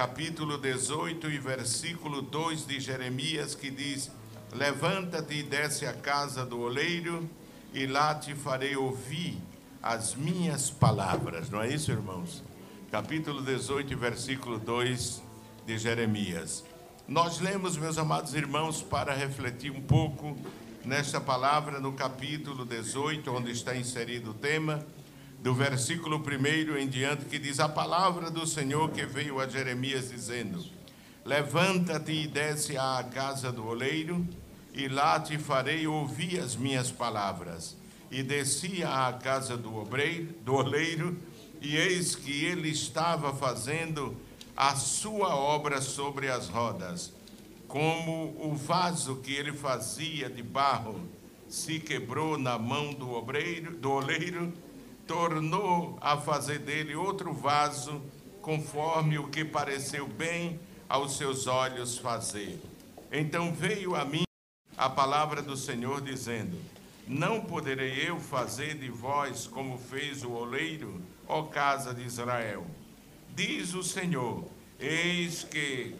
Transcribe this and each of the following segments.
capítulo 18 e versículo 2 de Jeremias, que diz: Levanta-te e desce à casa do oleiro, e lá te farei ouvir as minhas palavras. Não é isso, irmãos? Capítulo 18, versículo 2 de Jeremias. Nós lemos, meus amados irmãos, para refletir um pouco nesta palavra no capítulo 18, onde está inserido o tema, do versículo 1 em diante, que diz: A palavra do Senhor que veio a Jeremias dizendo: Levanta-te e desce à casa do oleiro, e lá te farei ouvir as minhas palavras. E descia à casa do, obreiro, do oleiro, e eis que ele estava fazendo a sua obra sobre as rodas. Como o vaso que ele fazia de barro se quebrou na mão do obreiro, do oleiro, tornou a fazer dele outro vaso, conforme o que pareceu bem aos seus olhos fazer. Então veio a mim a palavra do Senhor dizendo: Não poderei eu fazer de vós como fez o oleiro, ó casa de Israel. Diz o Senhor: Eis que,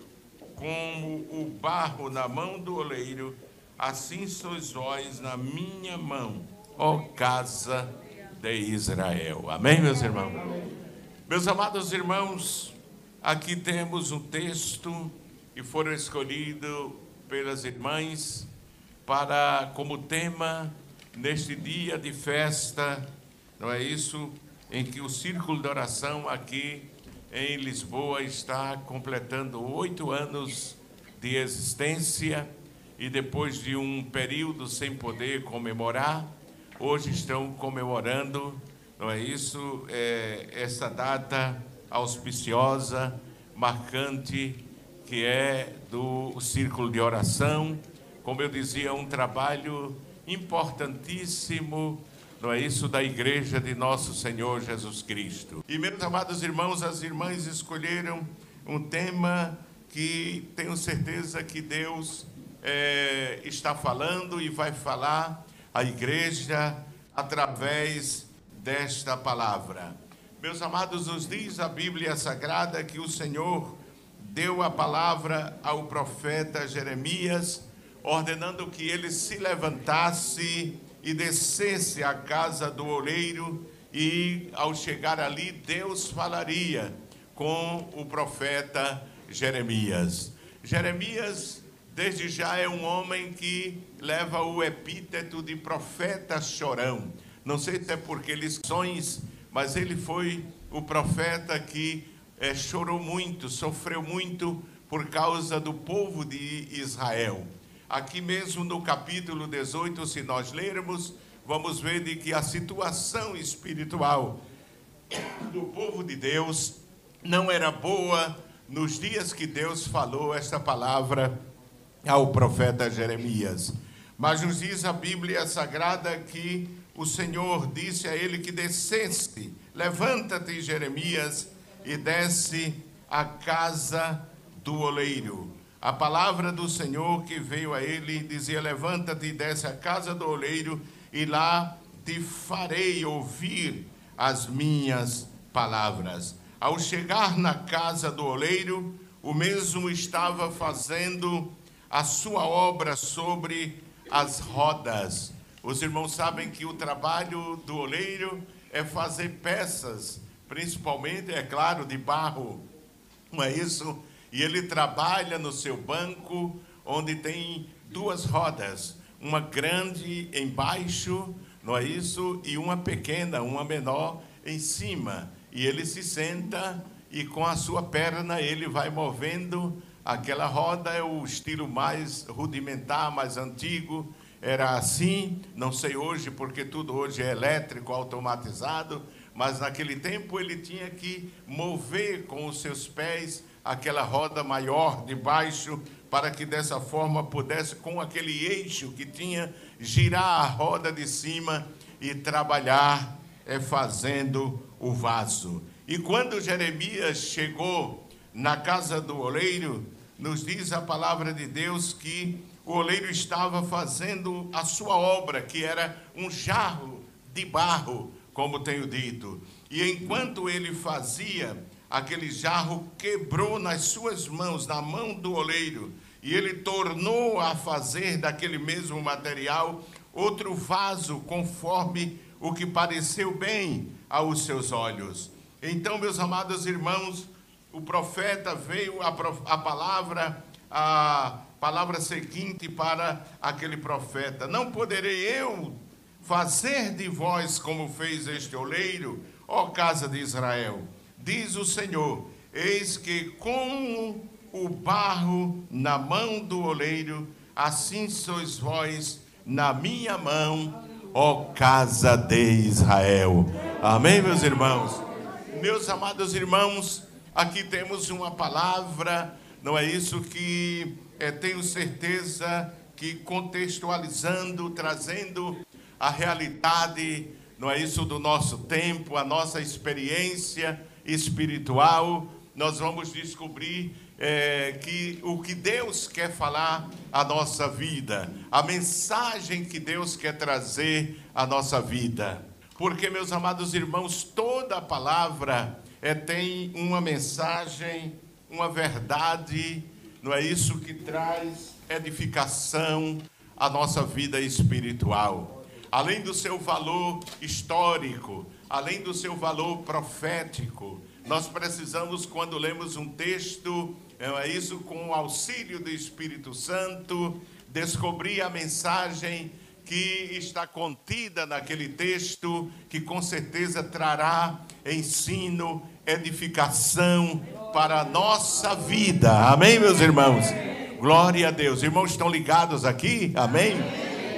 como o barro na mão do oleiro, assim sois vós na minha mão, ó casa de Israel. Amém, meus irmãos? Meus amados irmãos, aqui temos um texto que foram escolhido pelas irmãs para como tema neste dia de festa, não é isso? Em que o círculo de oração aqui em Lisboa está completando oito anos de existência e depois de um período sem poder comemorar, hoje estão comemorando, não é isso? É, essa data auspiciosa, marcante, que é do círculo de oração como eu dizia, um trabalho importantíssimo, não é isso, da igreja de nosso Senhor Jesus Cristo. E, meus amados irmãos, as irmãs escolheram um tema que tenho certeza que Deus é, está falando e vai falar à igreja através desta palavra. Meus amados, nos diz a Bíblia Sagrada que o Senhor deu a palavra ao profeta Jeremias ordenando que ele se levantasse e descesse à casa do oleiro, e ao chegar ali, Deus falaria com o profeta Jeremias. Jeremias, desde já, é um homem que leva o epíteto de profeta chorão. Não sei se é porque ele sonhos, mas ele foi o profeta que é, chorou muito, sofreu muito por causa do povo de Israel. Aqui mesmo no capítulo 18, se nós lermos, vamos ver de que a situação espiritual do povo de Deus não era boa nos dias que Deus falou esta palavra ao profeta Jeremias. Mas nos diz a Bíblia Sagrada que o Senhor disse a ele que descesse, levanta-te, Jeremias, e desce à casa do oleiro. A palavra do Senhor que veio a ele dizia: Levanta-te e desce à casa do oleiro, e lá te farei ouvir as minhas palavras. Ao chegar na casa do oleiro, o mesmo estava fazendo a sua obra sobre as rodas. Os irmãos sabem que o trabalho do oleiro é fazer peças, principalmente, é claro, de barro. Não é isso? E ele trabalha no seu banco, onde tem duas rodas, uma grande embaixo, não é isso? E uma pequena, uma menor em cima. E ele se senta e com a sua perna ele vai movendo aquela roda, é o estilo mais rudimentar, mais antigo. Era assim, não sei hoje, porque tudo hoje é elétrico, automatizado, mas naquele tempo ele tinha que mover com os seus pés aquela roda maior de baixo, para que dessa forma pudesse, com aquele eixo que tinha, girar a roda de cima e trabalhar é, fazendo o vaso. E quando Jeremias chegou na casa do oleiro, nos diz a palavra de Deus que o oleiro estava fazendo a sua obra, que era um jarro de barro, como tenho dito. E enquanto ele fazia aquele jarro quebrou nas suas mãos, na mão do oleiro, e ele tornou a fazer daquele mesmo material outro vaso, conforme o que pareceu bem aos seus olhos. Então, meus amados irmãos, o profeta veio a, a palavra, a palavra seguinte para aquele profeta: Não poderei eu fazer de vós como fez este oleiro, ó casa de Israel. Diz o Senhor: Eis que com o barro na mão do oleiro, assim sois vós na minha mão, ó casa de Israel. Amém, meus irmãos? Meus amados irmãos, aqui temos uma palavra, não é isso que é, tenho certeza que contextualizando, trazendo a realidade, não é isso do nosso tempo, a nossa experiência espiritual, nós vamos descobrir é, que o que Deus quer falar à nossa vida, a mensagem que Deus quer trazer à nossa vida. Porque, meus amados irmãos, toda a palavra é, tem uma mensagem, uma verdade, não é isso que traz edificação à nossa vida espiritual. Além do seu valor histórico, além do seu valor profético, nós precisamos, quando lemos um texto, é isso com o auxílio do Espírito Santo, descobrir a mensagem que está contida naquele texto, que com certeza trará ensino, edificação para a nossa vida. Amém, meus irmãos? Glória a Deus. Irmãos estão ligados aqui? Amém?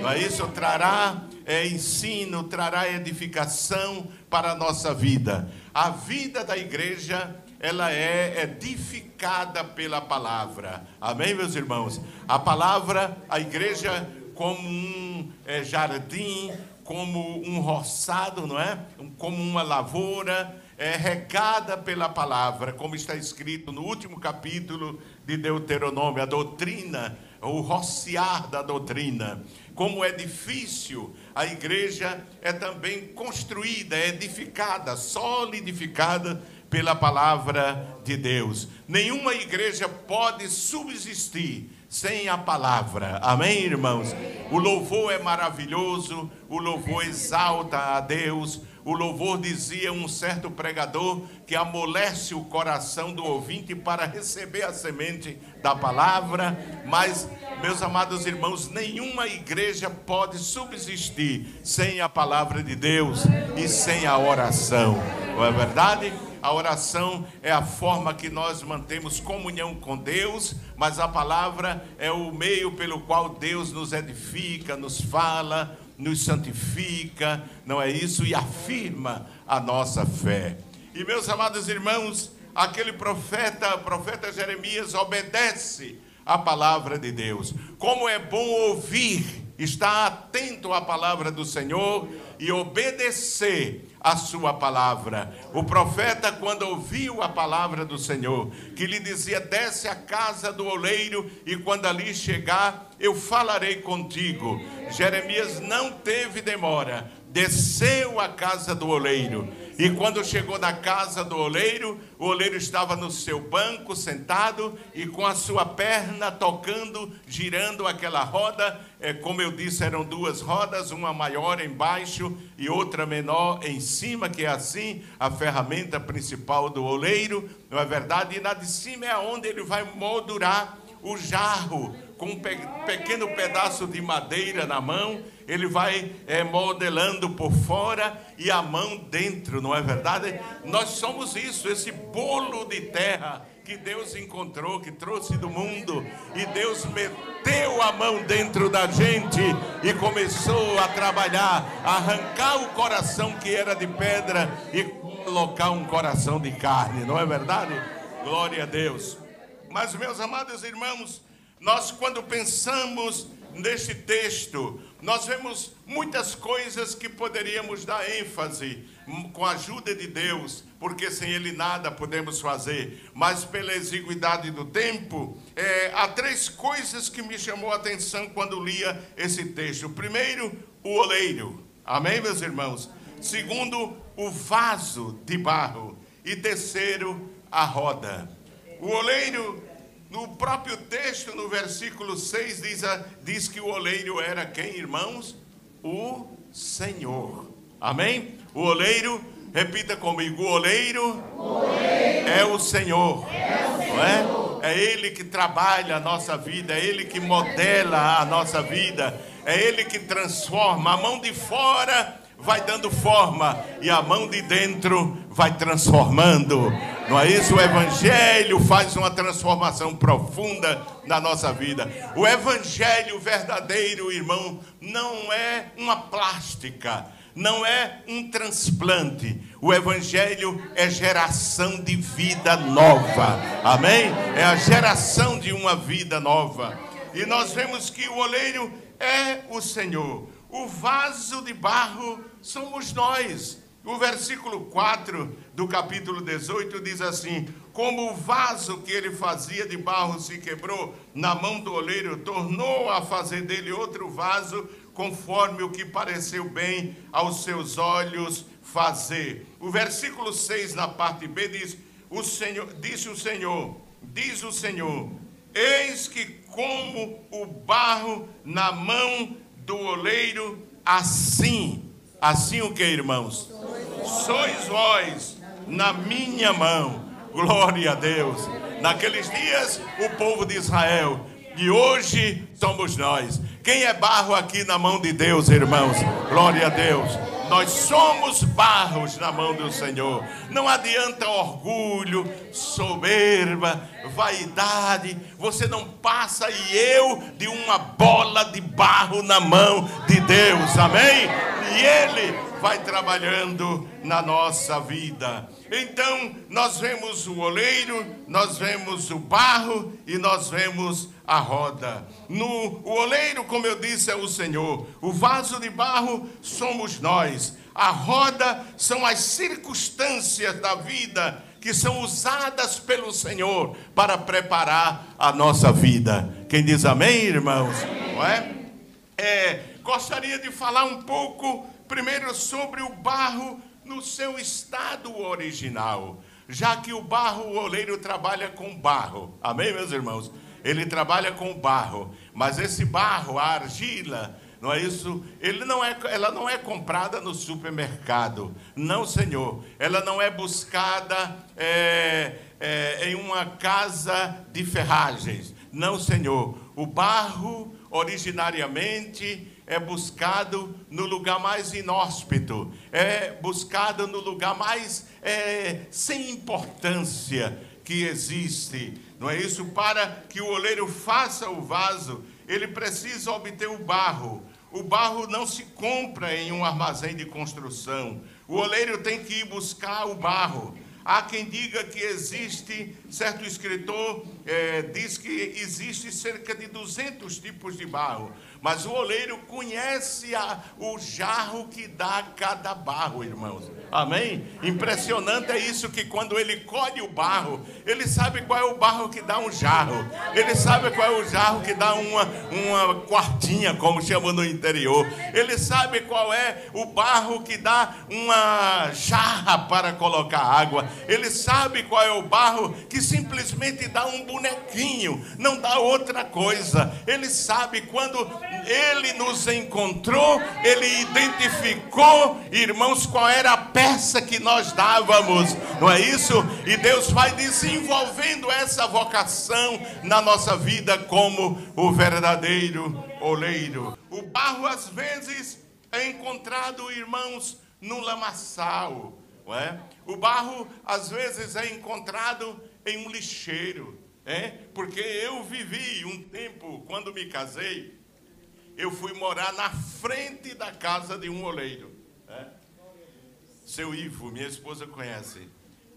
Não é isso? Trará é, ensino, trará edificação para a nossa vida. A vida da igreja, ela é edificada pela palavra. Amém, meus irmãos? A palavra, a igreja, como um é, jardim, como um roçado, não é? Como uma lavoura, é regada pela palavra, como está escrito no último capítulo de Deuteronômio, a doutrina, o rociar da doutrina. Como edifício, a igreja é também construída, é edificada, solidificada pela palavra de Deus. Nenhuma igreja pode subsistir sem a palavra. Amém, irmãos? O louvor é maravilhoso, o louvor exalta a Deus. O louvor dizia um certo pregador que amolece o coração do ouvinte para receber a semente da palavra, mas meus amados irmãos, nenhuma igreja pode subsistir sem a palavra de Deus e sem a oração. Não é verdade? A oração é a forma que nós mantemos comunhão com Deus, mas a palavra é o meio pelo qual Deus nos edifica, nos fala, nos santifica, não é isso? E afirma a nossa fé. E meus amados irmãos, aquele profeta, profeta Jeremias, obedece a palavra de Deus. Como é bom ouvir, estar atento à palavra do Senhor e obedecer a sua palavra. O profeta, quando ouviu a palavra do Senhor, que lhe dizia: Desce à casa do oleiro, e quando ali chegar, eu falarei contigo. Jeremias não teve demora, desceu à casa do oleiro. E quando chegou na casa do oleiro, o oleiro estava no seu banco, sentado, e com a sua perna tocando, girando aquela roda. É, como eu disse, eram duas rodas, uma maior embaixo e outra menor em cima, que é assim a ferramenta principal do oleiro, não é verdade? E na de cima é onde ele vai moldurar o jarro com um pe pequeno pedaço de madeira na mão, ele vai é, modelando por fora e a mão dentro, não é verdade? Nós somos isso, esse bolo de terra que Deus encontrou, que trouxe do mundo, e Deus meteu a mão dentro da gente e começou a trabalhar, a arrancar o coração que era de pedra e colocar um coração de carne, não é verdade? Glória a Deus. Mas, meus amados irmãos, nós, quando pensamos neste texto, nós vemos muitas coisas que poderíamos dar ênfase com a ajuda de Deus, porque sem Ele nada podemos fazer. Mas pela exiguidade do tempo, é, há três coisas que me chamou a atenção quando lia esse texto. Primeiro, o oleiro. Amém, meus irmãos? Segundo, o vaso de barro. E terceiro, a roda. O oleiro, no próprio texto, no versículo 6, diz, diz que o oleiro era quem, irmãos? O Senhor. Amém? O oleiro, repita comigo: o oleiro, o oleiro é o Senhor. É o Senhor. Não é? é Ele que trabalha a nossa vida, é Ele que modela a nossa vida, é Ele que transforma. A mão de fora vai dando forma e a mão de dentro vai transformando. Não é isso? O Evangelho faz uma transformação profunda na nossa vida. O Evangelho verdadeiro, irmão, não é uma plástica não é um transplante. O Evangelho é geração de vida nova. Amém? É a geração de uma vida nova. E nós vemos que o oleiro é o Senhor. O vaso de barro somos nós. O versículo 4 do capítulo 18 diz assim: Como o vaso que ele fazia de barro se quebrou na mão do oleiro, tornou a fazer dele outro vaso conforme o que pareceu bem aos seus olhos fazer. O versículo 6, na parte B, diz: o Senhor, disse o Senhor, diz o Senhor, eis que como o barro na mão do oleiro, assim, assim o que, irmãos? Sois vós na minha mão. Glória a Deus. Naqueles dias, o povo de Israel, e hoje somos nós. Quem é barro aqui na mão de Deus, irmãos? Glória a Deus. Nós somos barros na mão do Senhor. Não adianta orgulho, soberba, vaidade. Você não passa e eu de uma bola de barro na mão de Deus. Amém? E Ele vai trabalhando na nossa vida. Então, nós vemos o oleiro, nós vemos o barro e nós vemos a roda. No, o oleiro, como eu disse, é o Senhor. O vaso de barro somos nós. A roda são as circunstâncias da vida que são usadas pelo Senhor para preparar a nossa vida. Quem diz amém, irmãos? Não é? é gostaria de falar um pouco primeiro sobre o barro no seu estado original, já que o barro, o oleiro trabalha com barro. Amém, meus irmãos? Ele trabalha com barro, mas esse barro, a argila, não é isso? Ele não é, ela não é comprada no supermercado. Não, Senhor. Ela não é buscada é, é, em uma casa de ferragens. Não, Senhor. O barro, originariamente, é buscado no lugar mais inóspito, é buscado no lugar mais é, sem importância que existe. Não é isso? Para que o oleiro faça o vaso, ele precisa obter o barro. O barro não se compra em um armazém de construção. O oleiro tem que ir buscar o barro. Há quem diga que existe, certo escritor é, diz que existe cerca de 200 tipos de barro. Mas o oleiro conhece a, o jarro que dá cada barro, irmãos. Amém? Impressionante é isso que quando ele colhe o barro, ele sabe qual é o barro que dá um jarro. Ele sabe qual é o jarro que dá uma, uma quartinha, como chamam no interior. Ele sabe qual é o barro que dá uma jarra para colocar água. Ele sabe qual é o barro que simplesmente dá um bonequinho, não dá outra coisa. Ele sabe quando ele nos encontrou, ele identificou, irmãos, qual era a peça que nós dávamos, não é isso? E Deus vai desenvolvendo essa vocação na nossa vida como o verdadeiro oleiro. O barro, às vezes, é encontrado, irmãos, no lamaçal, não é? O barro, às vezes, é encontrado em um lixeiro, é? Porque eu vivi um tempo, quando me casei, eu fui morar na frente da casa de um oleiro. Né? Seu Ivo, minha esposa conhece.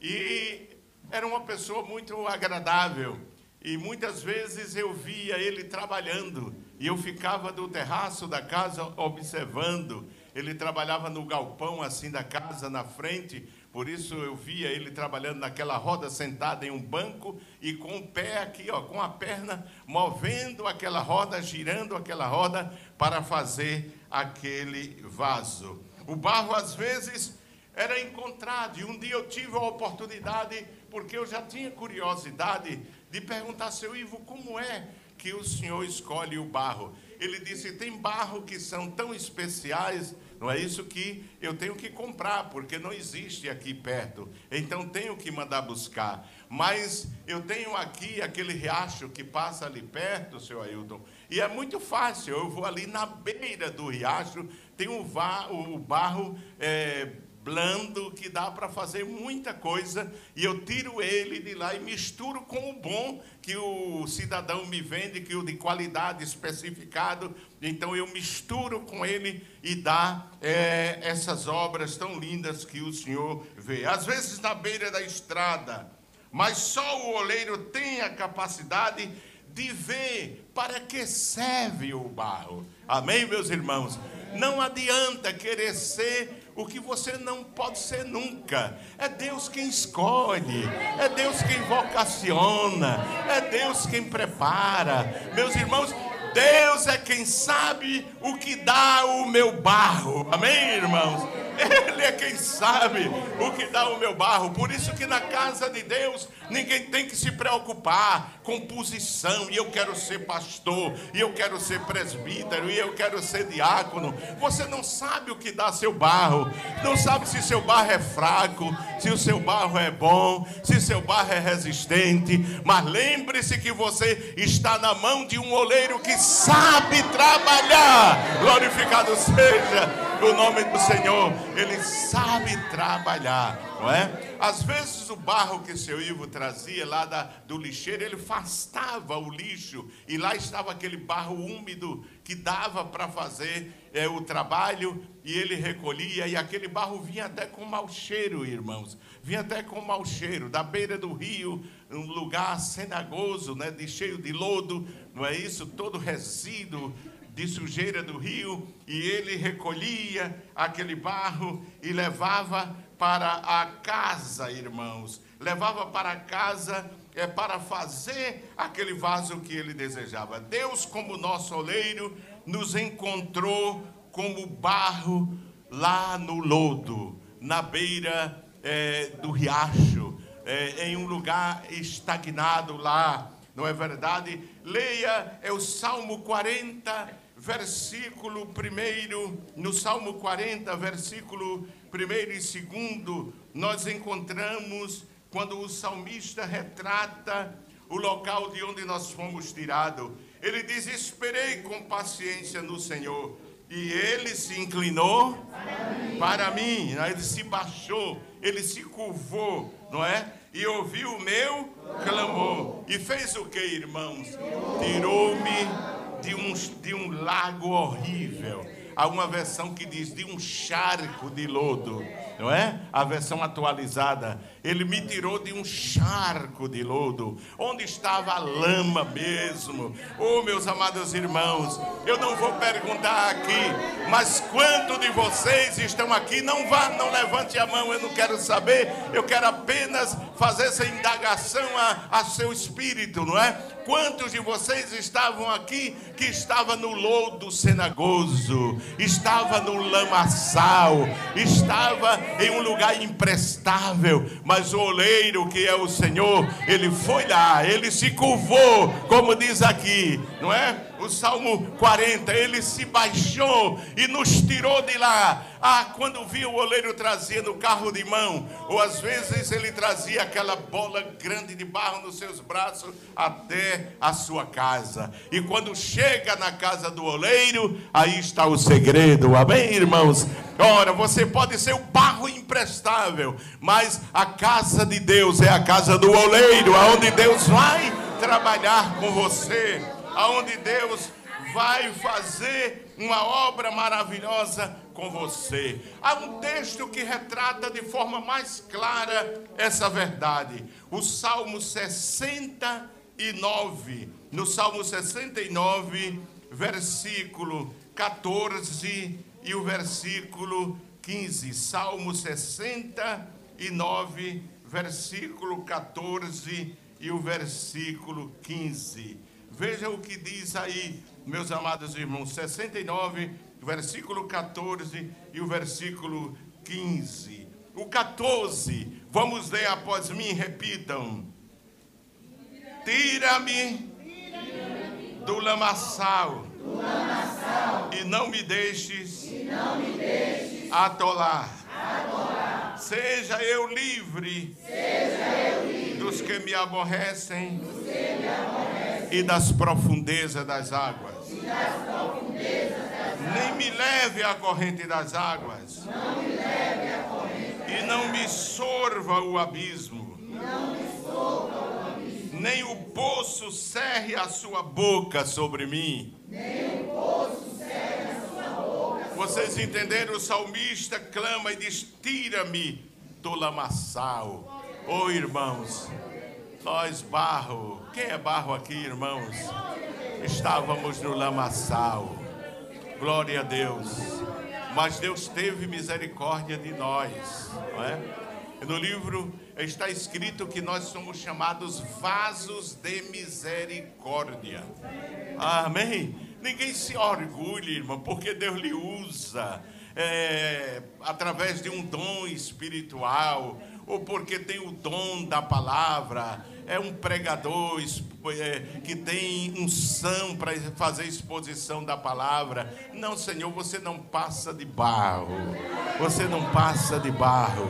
E era uma pessoa muito agradável. E muitas vezes eu via ele trabalhando. E eu ficava do terraço da casa observando. Ele trabalhava no galpão assim da casa, na frente, por isso eu via ele trabalhando naquela roda, sentado em um banco e com o pé aqui, ó, com a perna, movendo aquela roda, girando aquela roda para fazer aquele vaso. O barro, às vezes, era encontrado. E um dia eu tive a oportunidade porque eu já tinha curiosidade de perguntar, seu Ivo, como é que o senhor escolhe o barro? Ele disse: tem barro que são tão especiais, não é isso que eu tenho que comprar, porque não existe aqui perto. Então tenho que mandar buscar. Mas eu tenho aqui aquele riacho que passa ali perto, seu Ailton, e é muito fácil. Eu vou ali na beira do riacho, tem o, o barro. É, blando que dá para fazer muita coisa e eu tiro ele de lá e misturo com o bom que o cidadão me vende, que o de qualidade especificado. Então eu misturo com ele e dá é, essas obras tão lindas que o Senhor vê. Às vezes na beira da estrada, mas só o oleiro tem a capacidade de ver para que serve o barro. Amém, meus irmãos? Não adianta querer ser o que você não pode ser nunca. É Deus quem escolhe, é Deus quem vocaciona, é Deus quem prepara. Meus irmãos, Deus é quem sabe o que dá o meu barro. Amém, irmãos? Ele é quem sabe o que dá o meu barro. Por isso que na casa de Deus ninguém tem que se preocupar com posição. E eu quero ser pastor, e eu quero ser presbítero, e eu quero ser diácono. Você não sabe o que dá seu barro. Não sabe se seu barro é fraco, se o seu barro é bom, se seu barro é resistente. Mas lembre-se que você está na mão de um oleiro que sabe trabalhar. Glorificado seja o nome do Senhor. Ele sabe trabalhar, não é? Às vezes o barro que seu Ivo trazia lá da, do lixeiro, ele afastava o lixo e lá estava aquele barro úmido que dava para fazer é, o trabalho e ele recolhia e aquele barro vinha até com mau cheiro, irmãos. Vinha até com mau cheiro, da beira do rio, um lugar cenagoso, né, de cheio de lodo, não é isso? Todo resíduo de sujeira do rio, e ele recolhia aquele barro e levava para a casa, irmãos. Levava para casa é, para fazer aquele vaso que ele desejava. Deus, como nosso oleiro, nos encontrou como barro lá no lodo, na beira é, do riacho, é, em um lugar estagnado lá, não é verdade? Leia, é o Salmo 40 versículo 1, no Salmo 40, versículo 1 e 2, nós encontramos quando o salmista retrata o local de onde nós fomos tirados. Ele diz: Esperei com paciência no Senhor. E ele se inclinou para mim. Para mim. Ele se baixou, ele se curvou, não é? E ouviu o meu clamor. E fez o que, irmãos? Tirou-me de um, de um lago horrível. Há uma versão que diz de um charco de lodo, não é? A versão atualizada. Ele me tirou de um charco de lodo, onde estava a lama mesmo. Oh, meus amados irmãos, eu não vou perguntar aqui, mas quanto de vocês estão aqui? Não vá, não levante a mão, eu não quero saber. Eu quero apenas fazer essa indagação a, a seu espírito, não é? Quantos de vocês estavam aqui que estava no lodo cenagoso, estava no lamaçal, estava em um lugar imprestável, mas o oleiro que é o Senhor, ele foi lá, ele se curvou, como diz aqui, não é? O Salmo 40, ele se baixou e nos tirou de lá. Ah, quando viu o oleiro trazia no carro de mão, ou às vezes ele trazia aquela bola grande de barro nos seus braços até a sua casa. E quando chega na casa do oleiro, aí está o segredo. Amém, irmãos? Ora, você pode ser o barro imprestável, mas a casa de Deus é a casa do oleiro, aonde Deus vai trabalhar com você aonde Deus vai fazer uma obra maravilhosa com você. Há um texto que retrata de forma mais clara essa verdade. O Salmo 69, no Salmo 69, versículo 14 e o versículo 15. Salmo 69, versículo 14 e o versículo 15. Veja o que diz aí, meus amados irmãos, 69, versículo 14 e o versículo 15. o 14. Vamos ler após mim, repitam. Tira-me do lamaçal, e não me deixes, atolar. Seja eu livre, dos que me aborrecem, e das profundezas das águas. Nem me leve à corrente das águas. E não me sorva o abismo. Nem o poço cerre a sua boca sobre mim. Vocês entenderam? O salmista clama e diz: Tira-me do lamaçal. Oh, irmãos, nós barro. Quem é barro aqui, irmãos? Estávamos no lamaçal. Glória a Deus. Mas Deus teve misericórdia de nós, não é? No livro está escrito que nós somos chamados vasos de misericórdia. Amém? Ninguém se orgulhe, irmão, porque Deus lhe usa é, através de um dom espiritual, ou porque tem o dom da palavra, é um pregador é, que tem unção para fazer exposição da palavra. Não, Senhor, você não passa de barro. Você não passa de barro.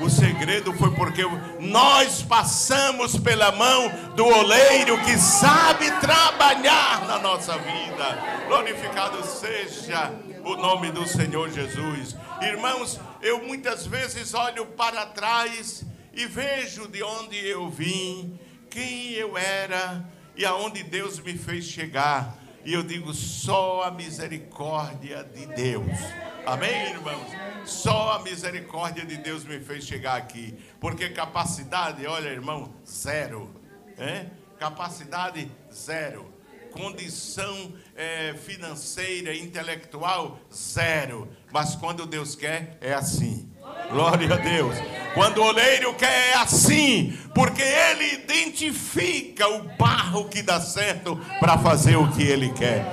O segredo foi porque nós passamos pela mão do oleiro que sabe trabalhar na nossa vida. Glorificado seja o nome do Senhor Jesus. Irmãos, eu muitas vezes olho para trás e vejo de onde eu vim, quem eu era e aonde Deus me fez chegar. E eu digo só a misericórdia de Deus. Amém, irmãos? Só a misericórdia de Deus me fez chegar aqui. Porque capacidade, olha, irmão, zero. É? Capacidade zero. Condição é, financeira, intelectual, zero. Mas quando Deus quer, é assim. Glória a Deus. Quando o oleiro quer é assim, porque ele identifica o barro que dá certo para fazer o que ele quer.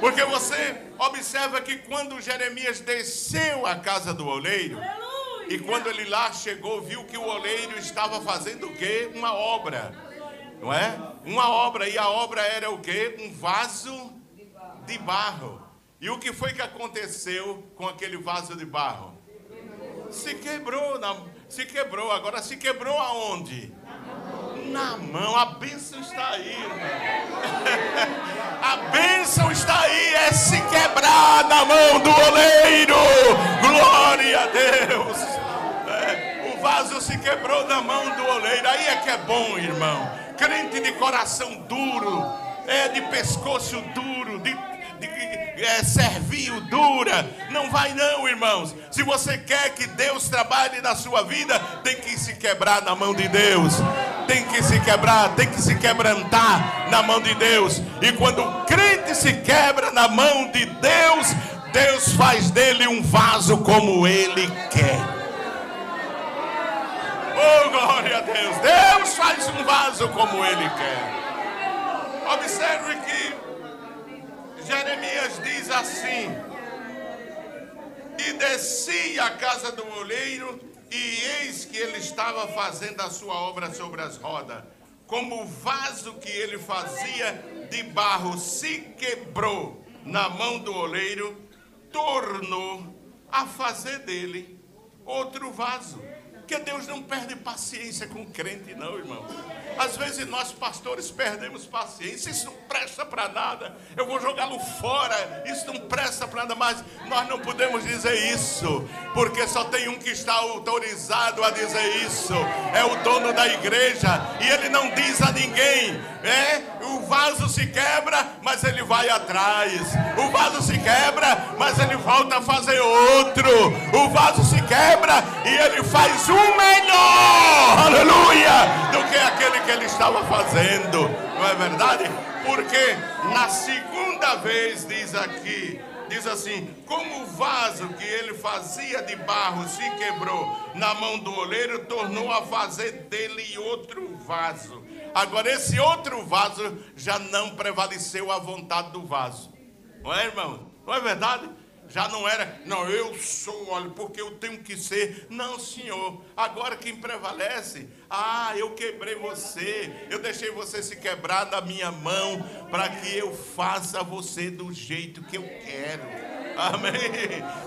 Porque você observa que quando Jeremias desceu à casa do oleiro, e quando ele lá chegou, viu que o oleiro estava fazendo o quê? Uma obra. Não é? Uma obra, e a obra era o quê? Um vaso de barro. E o que foi que aconteceu com aquele vaso de barro? Se quebrou, na, se quebrou. Agora se quebrou aonde? Na mão. A bênção está aí, A bênção está aí, é se quebrar na mão do oleiro. Glória a Deus. É, o vaso se quebrou na mão do oleiro. Aí é que é bom, irmão. Crente de coração duro, é de pescoço duro, de é, servil dura. Não vai não, irmãos. Se você quer que Deus trabalhe na sua vida, tem que se quebrar na mão de Deus. Tem que se quebrar, tem que se quebrantar na mão de Deus. E quando o crente se quebra na mão de Deus, Deus faz dele um vaso como ele quer. Oh, glória a Deus. Deus faz um vaso como ele quer. Observe que Jeremias diz assim: E desci à casa do oleiro, e eis que ele estava fazendo a sua obra sobre as rodas. Como o vaso que ele fazia de barro se quebrou na mão do oleiro, tornou a fazer dele outro vaso. Porque Deus não perde paciência com crente, não, irmão. Às vezes nós pastores perdemos paciência, isso não presta para nada. Eu vou jogá-lo fora, isso não presta para nada, mas nós não podemos dizer isso, porque só tem um que está autorizado a dizer isso. É o dono da igreja, e ele não diz a ninguém. É, o vaso se quebra, mas ele vai atrás. O vaso se quebra, mas ele volta a fazer outro. O vaso se quebra e ele faz um melhor, aleluia, do que aquele que ele estava fazendo, não é verdade? Porque na segunda vez, diz aqui, diz assim: como o vaso que ele fazia de barro se quebrou na mão do oleiro, tornou a fazer dele outro vaso. Agora, esse outro vaso já não prevaleceu a vontade do vaso, não é, irmão? Não é verdade? Já não era, não, eu sou, olha, porque eu tenho que ser. Não, Senhor. Agora quem prevalece, ah, eu quebrei você, eu deixei você se quebrar da minha mão, para que eu faça você do jeito que eu quero. Amém?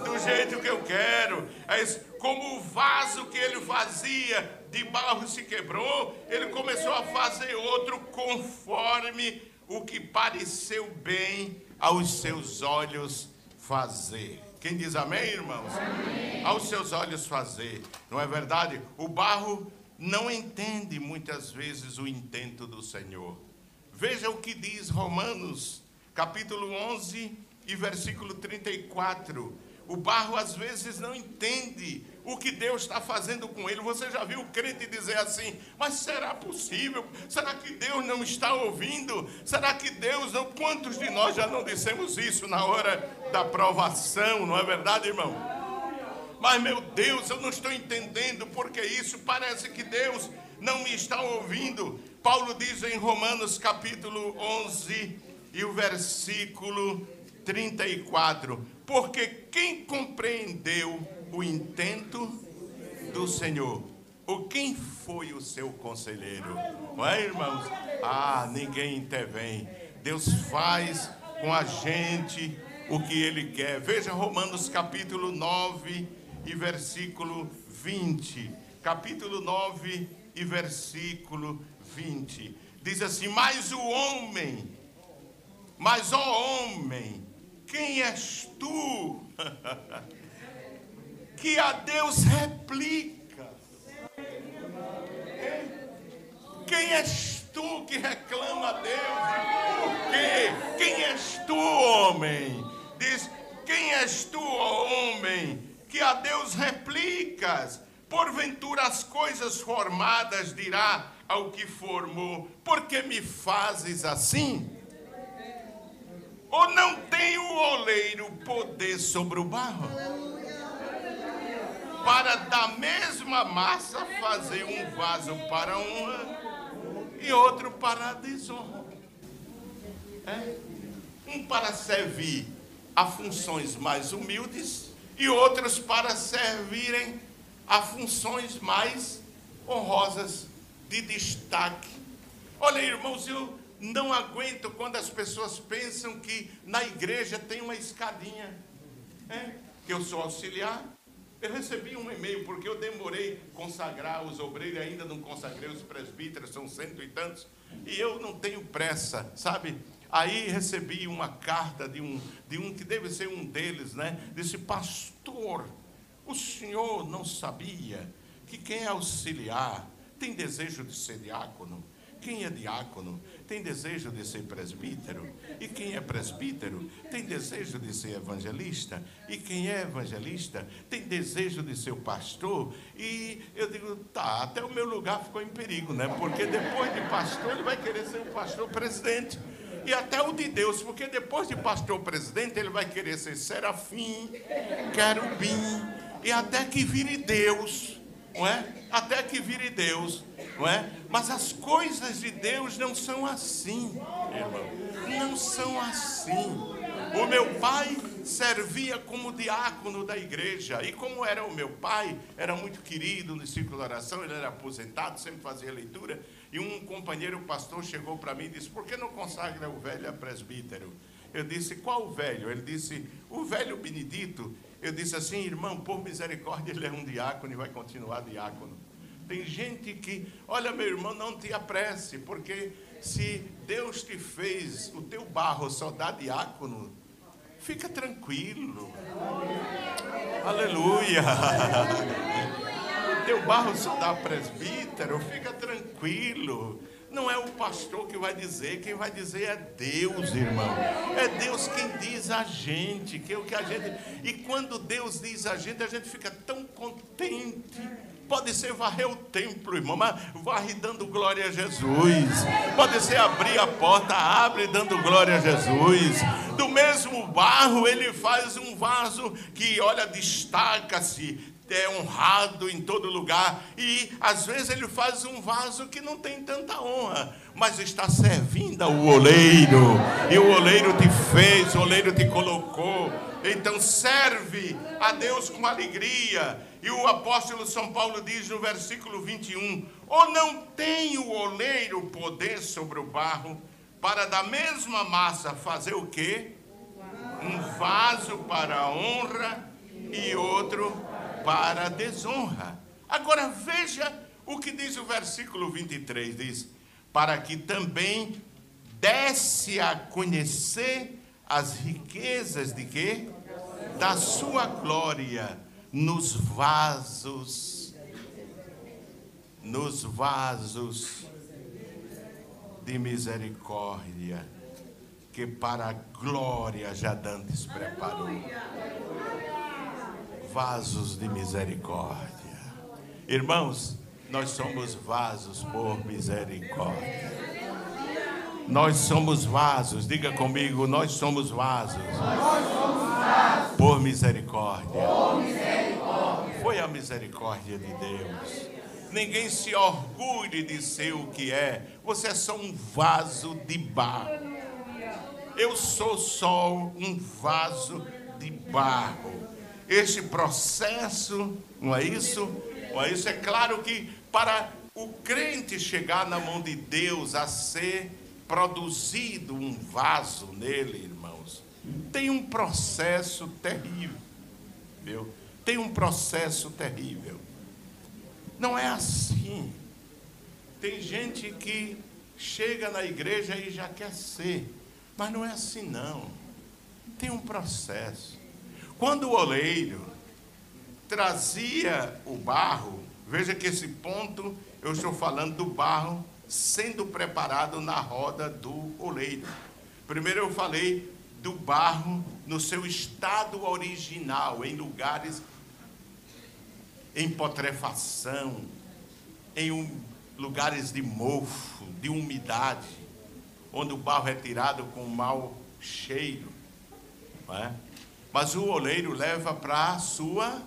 Do jeito que eu quero. É como o vaso que ele fazia de barro se quebrou, ele começou a fazer outro conforme o que pareceu bem aos seus olhos fazer. Quem diz amém, irmãos? Amém. Aos seus olhos fazer. Não é verdade? O barro não entende muitas vezes o intento do Senhor. Veja o que diz Romanos, capítulo 11 e versículo 34. O barro às vezes não entende o que Deus está fazendo com ele. Você já viu o crente dizer assim: Mas será possível? Será que Deus não está ouvindo? Será que Deus não? Quantos de nós já não dissemos isso na hora da provação? Não é verdade, irmão? Mas meu Deus, eu não estou entendendo porque isso parece que Deus não me está ouvindo. Paulo diz em Romanos capítulo 11 e o versículo 34: Porque quem compreendeu o intento do Senhor. O quem foi o seu conselheiro? Não é, irmãos? Ah, ninguém intervém. Deus faz com a gente o que ele quer. Veja Romanos capítulo 9 e versículo 20. Capítulo 9 e versículo 20. Diz assim: Mas o homem, mas ó homem, quem és tu? que a Deus replica. Quem és tu que reclama a Deus? Por quê? Quem és tu, homem? Diz: Quem és tu, homem, que a Deus replicas? Porventura as coisas formadas dirá ao que formou: Por que me fazes assim? Ou não tem o oleiro poder sobre o barro? Para da mesma massa fazer um vaso para honra e outro para desonra. É? Um para servir a funções mais humildes e outros para servirem a funções mais honrosas de destaque. Olha, irmãos, eu não aguento quando as pessoas pensam que na igreja tem uma escadinha. É? Que eu sou auxiliar, eu recebi um e-mail porque eu demorei consagrar os obreiros, ainda não consagrei os presbíteros, são cento e tantos, e eu não tenho pressa, sabe? Aí recebi uma carta de um, de um que deve ser um deles, né? Disse, pastor, o senhor não sabia que quem é auxiliar tem desejo de ser diácono? Quem é diácono tem desejo de ser presbítero, e quem é presbítero tem desejo de ser evangelista, e quem é evangelista tem desejo de ser pastor. E eu digo, tá, até o meu lugar ficou em perigo, né? Porque depois de pastor, ele vai querer ser o pastor presidente. E até o de Deus, porque depois de pastor presidente, ele vai querer ser serafim, querubim, e até que vire Deus, não é? Até que vire Deus não é? Mas as coisas de Deus não são assim, irmão. Não são assim. O meu pai servia como diácono da igreja. E como era o meu pai, era muito querido no círculo de oração, ele era aposentado, sempre fazia leitura. E um companheiro pastor chegou para mim e disse: Por que não consagra o velho a presbítero? Eu disse: Qual velho? Ele disse: O velho Benedito. Eu disse assim: Irmão, por misericórdia, ele é um diácono e vai continuar diácono. Tem gente que, olha meu irmão, não te apresse, porque se Deus te fez o teu barro só dá diácono, fica tranquilo. Aleluia. O teu barro só dá presbítero, fica tranquilo. Não é o pastor que vai dizer, quem vai dizer é Deus, irmão. É Deus quem diz a gente, que é o que a gente. E quando Deus diz a gente, a gente fica tão contente Pode ser varrer o templo, irmão, mas varre dando glória a Jesus. Pode ser abrir a porta, abre dando glória a Jesus. Do mesmo barro, ele faz um vaso que, olha, destaca-se, é honrado em todo lugar. E às vezes ele faz um vaso que não tem tanta honra. mas está servindo ao oleiro. E o oleiro te fez, o oleiro te colocou. Então serve a Deus com alegria. E o apóstolo São Paulo diz no versículo 21: Ou não tem o oleiro poder sobre o barro, para da mesma massa fazer o quê? Um vaso para a honra e outro para a desonra. Agora veja o que diz o versículo 23: diz: Para que também desse a conhecer as riquezas de quê? Da sua glória nos vasos, nos vasos de misericórdia, que para a glória já dantes preparou. Vasos de misericórdia. Irmãos, nós somos vasos por misericórdia. Nós somos vasos, diga comigo, nós somos vasos. Nós somos vasos. Por misericórdia. Por misericórdia. Foi a misericórdia de Deus. Ninguém se orgulhe de ser o que é. Você é só um vaso de barro. Eu sou só um vaso de barro. Este processo, não é isso? Não é isso? É claro que para o crente chegar na mão de Deus a ser produzido um vaso nele, irmãos, tem um processo terrível. Viu? Tem um processo terrível. Não é assim. Tem gente que chega na igreja e já quer ser, mas não é assim não. Tem um processo. Quando o oleiro trazia o barro, veja que esse ponto eu estou falando do barro sendo preparado na roda do oleiro. Primeiro eu falei do barro no seu estado original, em lugares em putrefação, em um, lugares de mofo, de umidade, onde o barro é tirado com mau cheiro. É? Mas o oleiro leva para a sua,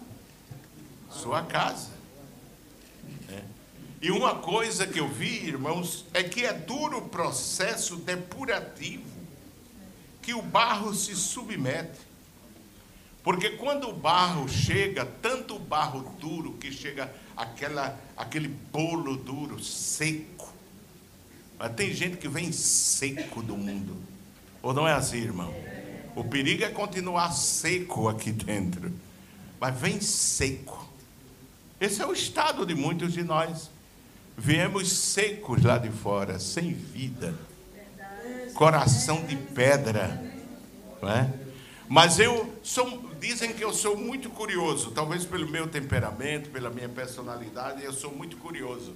sua casa. E uma coisa que eu vi, irmãos, é que é duro o processo depurativo que o barro se submete. Porque quando o barro chega, tanto o barro duro que chega aquela, aquele bolo duro, seco. Mas tem gente que vem seco do mundo. Ou não é assim, irmão? O perigo é continuar seco aqui dentro. Mas vem seco. Esse é o estado de muitos de nós. Viemos secos lá de fora, sem vida, coração de pedra, não é? Mas eu sou, dizem que eu sou muito curioso, talvez pelo meu temperamento, pela minha personalidade, eu sou muito curioso.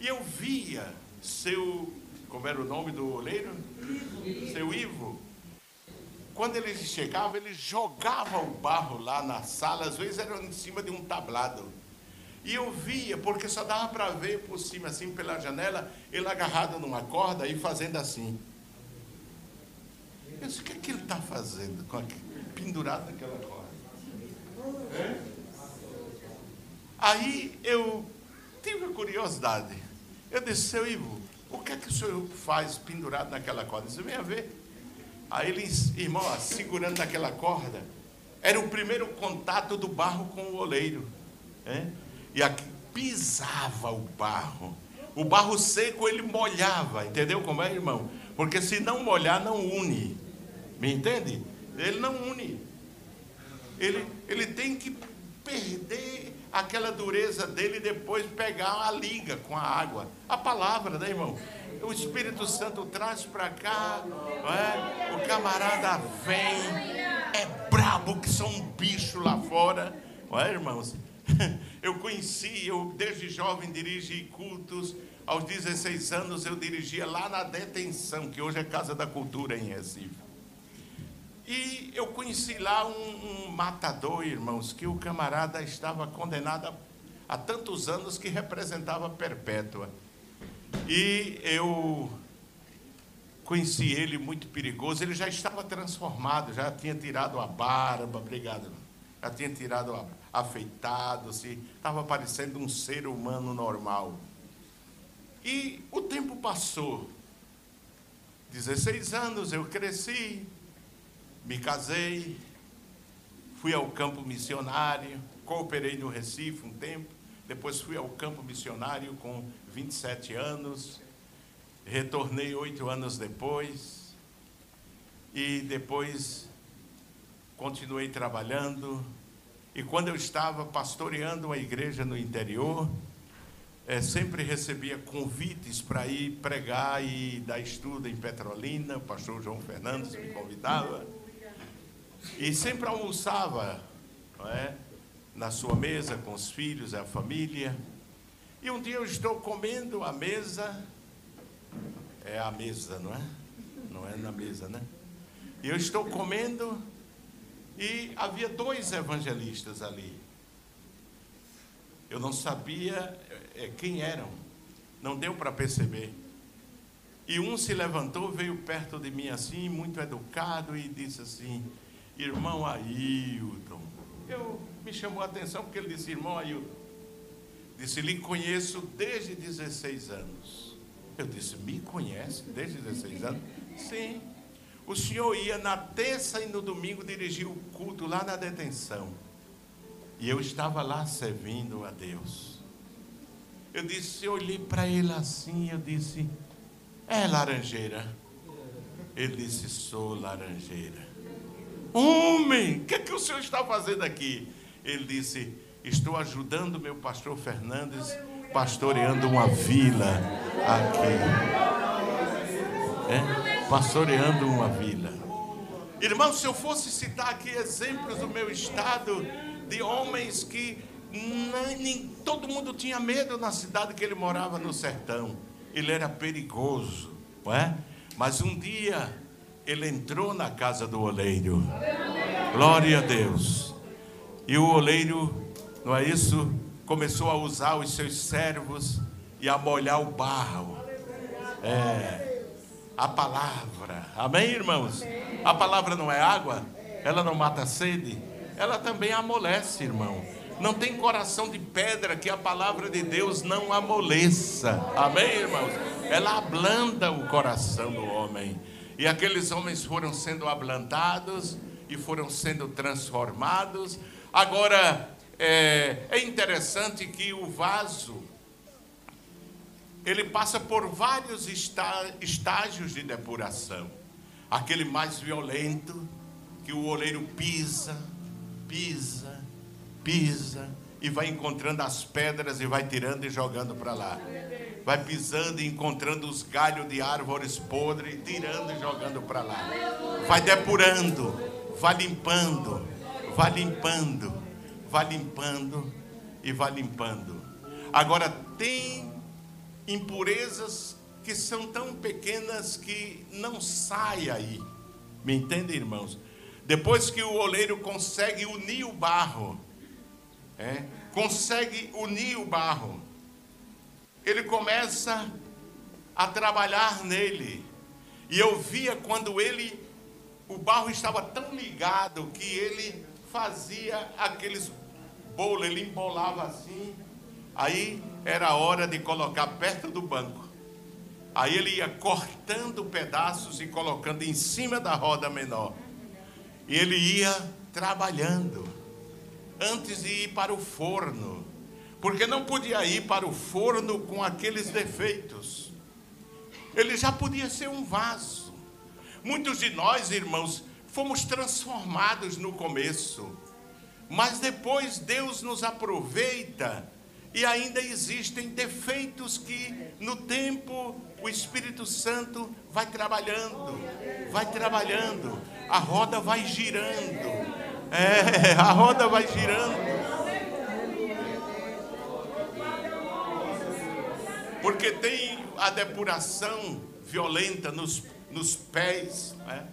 E eu via seu, como era o nome do oleiro? Ivo. Seu Ivo. Quando ele chegava, ele jogava o barro lá na sala, às vezes era em cima de um tablado. E eu via, porque só dava para ver por cima, assim, pela janela, ele agarrado numa corda e fazendo assim. Eu disse, o que, é que ele está fazendo? Pendurado naquela corda. É? Aí eu tive a curiosidade. Eu disse, seu Ivo, o que é que o senhor faz pendurado naquela corda? Você venha ver. Aí ele, irmão, segurando naquela corda, era o primeiro contato do barro com o oleiro. É? E aqui pisava o barro. O barro seco ele molhava, entendeu como é, irmão? Porque se não molhar, não une. Me entende? Ele não une. Ele, ele tem que perder aquela dureza dele e depois pegar a liga com a água. A palavra, né, irmão? O Espírito Santo traz para cá, é? o camarada vem, é brabo que são um bicho lá fora, não é, irmãos? Eu conheci, eu desde jovem dirigi cultos. Aos 16 anos eu dirigia lá na detenção, que hoje é Casa da Cultura em Recife. E eu conheci lá um, um matador, irmãos, que o camarada estava condenado há tantos anos que representava perpétua. E eu conheci ele muito perigoso, ele já estava transformado, já tinha tirado a barba, obrigado, já tinha tirado a afeitado, se estava parecendo um ser humano normal. E o tempo passou. 16 anos eu cresci, me casei, fui ao campo missionário, cooperei no Recife um tempo, depois fui ao campo missionário com 27 anos, retornei oito anos depois, e depois continuei trabalhando. E quando eu estava pastoreando uma igreja no interior, é, sempre recebia convites para ir pregar e dar estudo em Petrolina. O pastor João Fernandes me convidava. E sempre almoçava é, na sua mesa com os filhos, a família. E um dia eu estou comendo a mesa. É a mesa, não é? Não é na mesa, né? E eu estou comendo e havia dois evangelistas ali. Eu não sabia é, quem eram. Não deu para perceber. E um se levantou, veio perto de mim assim, muito educado, e disse assim: Irmão Ailton. Eu me chamou a atenção porque ele disse: Irmão Ailton. Disse: Lhe conheço desde 16 anos. Eu disse: Me conhece desde 16 anos? Sim. O senhor ia na terça e no domingo dirigir o culto lá na detenção. E eu estava lá servindo a Deus. Eu disse, eu olhei para ele assim, eu disse, é laranjeira. Ele disse, sou laranjeira. Homem, o que, é que o senhor está fazendo aqui? Ele disse, estou ajudando meu pastor Fernandes, pastoreando uma vila aqui. É? Pastoreando uma vila. Irmão, se eu fosse citar aqui exemplos do meu estado de homens que nem, todo mundo tinha medo na cidade que ele morava no sertão. Ele era perigoso, não é? Mas um dia ele entrou na casa do oleiro. Glória a Deus. E o oleiro, não é isso? Começou a usar os seus servos e a molhar o barro. É. A palavra. Amém, irmãos? A palavra não é água? Ela não mata a sede? Ela também amolece, irmão. Não tem coração de pedra que a palavra de Deus não amoleça. Amém, irmãos? Ela ablanda o coração do homem. E aqueles homens foram sendo ablandados e foram sendo transformados. Agora, é, é interessante que o vaso, ele passa por vários estágios de depuração. Aquele mais violento, que o oleiro pisa, pisa, pisa e vai encontrando as pedras e vai tirando e jogando para lá. Vai pisando e encontrando os galhos de árvores podres, tirando e jogando para lá. Vai depurando, vai limpando, vai limpando, vai limpando e vai limpando. Agora tem impurezas que são tão pequenas que não sai aí. Me entendem, irmãos? Depois que o oleiro consegue unir o barro, é, consegue unir o barro. Ele começa a trabalhar nele. E eu via quando ele, o barro estava tão ligado que ele fazia aqueles bolos, ele embolava assim. Aí era hora de colocar perto do banco. Aí ele ia cortando pedaços e colocando em cima da roda menor. E ele ia trabalhando antes de ir para o forno, porque não podia ir para o forno com aqueles defeitos. Ele já podia ser um vaso. Muitos de nós, irmãos, fomos transformados no começo, mas depois Deus nos aproveita e ainda existem defeitos que no tempo o Espírito Santo vai trabalhando, vai trabalhando, a roda vai girando. É, a roda vai girando. Porque tem a depuração violenta nos, nos pés. Né?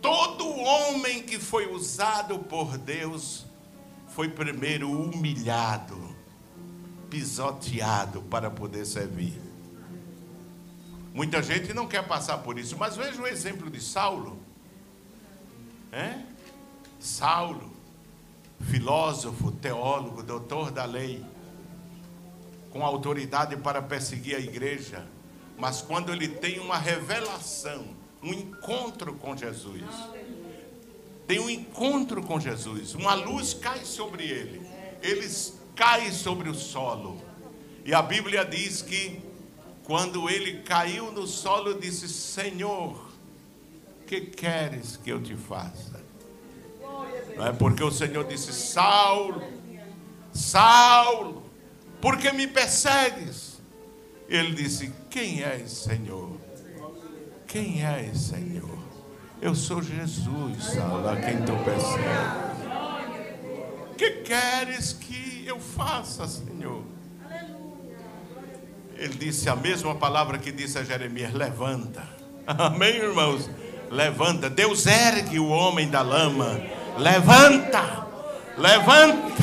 Todo homem que foi usado por Deus foi primeiro humilhado, pisoteado para poder servir. Muita gente não quer passar por isso, mas veja o exemplo de Saulo. É? Saulo, filósofo, teólogo, doutor da lei. com autoridade para perseguir a igreja, mas quando ele tem uma revelação, um encontro com Jesus. Tem um encontro com Jesus, uma luz cai sobre ele, eles caem sobre o solo. E a Bíblia diz que quando ele caiu no solo, disse: Senhor, que queres que eu te faça? Não é porque o Senhor disse: Saulo, Saulo, por que me persegues? Ele disse: Quem és, Senhor? Quem és, Senhor? Eu sou Jesus, Saulo, a quem tu persegues. Que queres que eu faça, Senhor? Ele disse a mesma palavra que disse a Jeremias: Levanta. Amém, irmãos? Levanta. Deus ergue o homem da lama. Levanta. Levanta.